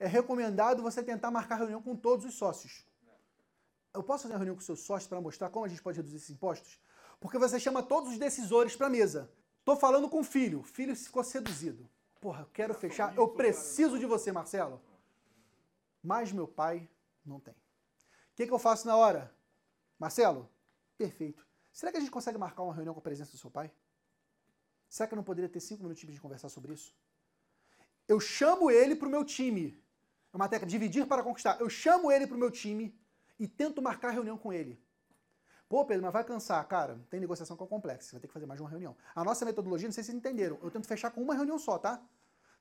é recomendado você tentar marcar reunião com todos os sócios. Eu posso fazer uma reunião com seus sócios para mostrar como a gente pode reduzir esses impostos? Porque você chama todos os decisores para a mesa. Tô falando com o filho. O filho ficou seduzido. Porra, eu quero fechar. Eu preciso de você, Marcelo. Mas meu pai não tem. O que, que eu faço na hora? Marcelo, perfeito. Será que a gente consegue marcar uma reunião com a presença do seu pai? Será que eu não poderia ter cinco minutinhos de conversar sobre isso? Eu chamo ele para o meu time. É uma técnica, dividir para conquistar. Eu chamo ele para o meu time e tento marcar reunião com ele. Pô, Pedro, mas vai cansar. Cara, tem negociação que é complexa. Você vai ter que fazer mais de uma reunião. A nossa metodologia, não sei se vocês entenderam, eu tento fechar com uma reunião só, tá?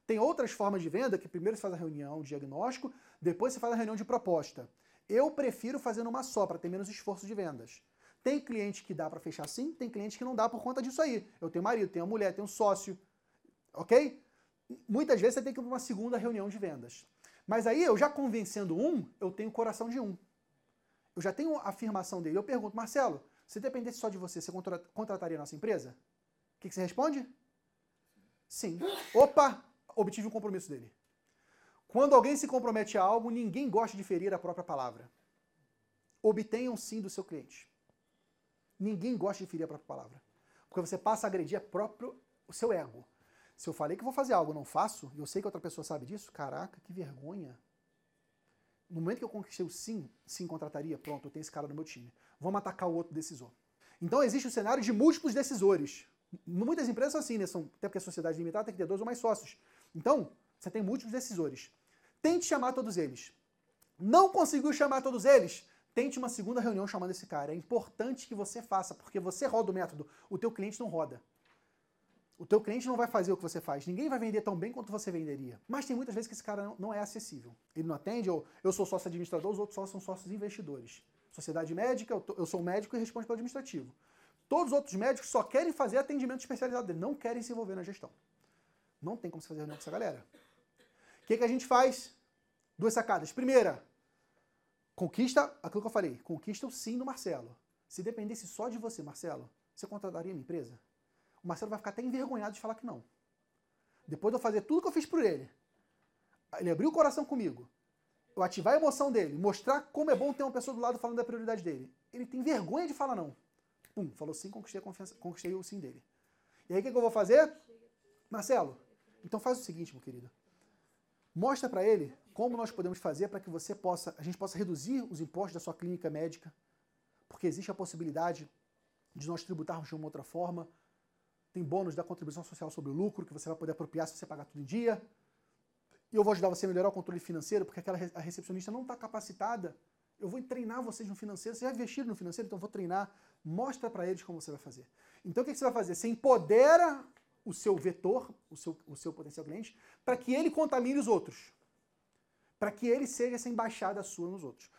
Tem outras formas de venda que primeiro você faz a reunião de diagnóstico, depois você faz a reunião de proposta. Eu prefiro fazer numa só, para ter menos esforço de vendas. Tem cliente que dá para fechar sim, tem cliente que não dá por conta disso aí. Eu tenho marido, tenho mulher, tenho sócio, ok? Muitas vezes você tem que ir para uma segunda reunião de vendas. Mas aí, eu já convencendo um, eu tenho o coração de um. Eu já tenho a afirmação dele. Eu pergunto, Marcelo, se dependesse só de você, você contrataria a nossa empresa? O que, que você responde? Sim. Opa, obtive um compromisso dele. Quando alguém se compromete a algo, ninguém gosta de ferir a própria palavra. Obtenham sim do seu cliente. Ninguém gosta de ferir a própria palavra. Porque você passa a agredir próprio, o seu ego. Se eu falei que vou fazer algo não faço, e eu sei que outra pessoa sabe disso, caraca, que vergonha. No momento que eu conquistei o sim, sim contrataria, pronto, eu tenho esse cara no meu time. Vamos atacar o outro decisor. Então existe o cenário de múltiplos decisores. Muitas empresas são assim, né? São, até porque a sociedade limitada tem que ter dois ou mais sócios. Então, você tem múltiplos decisores. Tente chamar todos eles. Não conseguiu chamar todos eles? Tente uma segunda reunião chamando esse cara. É importante que você faça, porque você roda o método, o teu cliente não roda. O teu cliente não vai fazer o que você faz. Ninguém vai vender tão bem quanto você venderia. Mas tem muitas vezes que esse cara não é acessível. Ele não atende, ou eu sou sócio administrador, os outros sócios são sócios investidores. Sociedade médica, eu, sou médico e respondo pelo administrativo. Todos os outros médicos só querem fazer atendimento especializado dele, não querem se envolver na gestão. Não tem como se fazer reunião com essa galera que, que a gente faz? Duas sacadas. Primeira, conquista aquilo que eu falei, conquista o sim do Marcelo. Se dependesse só de você, Marcelo, você contrataria minha empresa? O Marcelo vai ficar até envergonhado de falar que não. Depois de eu fazer tudo que eu fiz por ele, ele abriu o coração comigo, eu ativar a emoção dele, mostrar como é bom ter uma pessoa do lado falando da prioridade dele. Ele tem vergonha de falar não. Pum, falou sim, conquistei, a confiança, conquistei o sim dele. E aí o que, que eu vou fazer? Marcelo, então faz o seguinte, meu querido. Mostra para ele como nós podemos fazer para que você possa, a gente possa reduzir os impostos da sua clínica médica, porque existe a possibilidade de nós tributarmos de uma outra forma. Tem bônus da contribuição social sobre o lucro, que você vai poder apropriar se você pagar tudo em dia. E eu vou ajudar você a melhorar o controle financeiro, porque aquela a recepcionista não está capacitada. Eu vou treinar vocês no financeiro. Vocês já investiram no financeiro, então eu vou treinar. Mostra para eles como você vai fazer. Então o que você vai fazer? Você empodera o seu vetor, o seu, o seu potencial cliente, para que ele contamine os outros. Para que ele seja essa embaixada sua nos outros.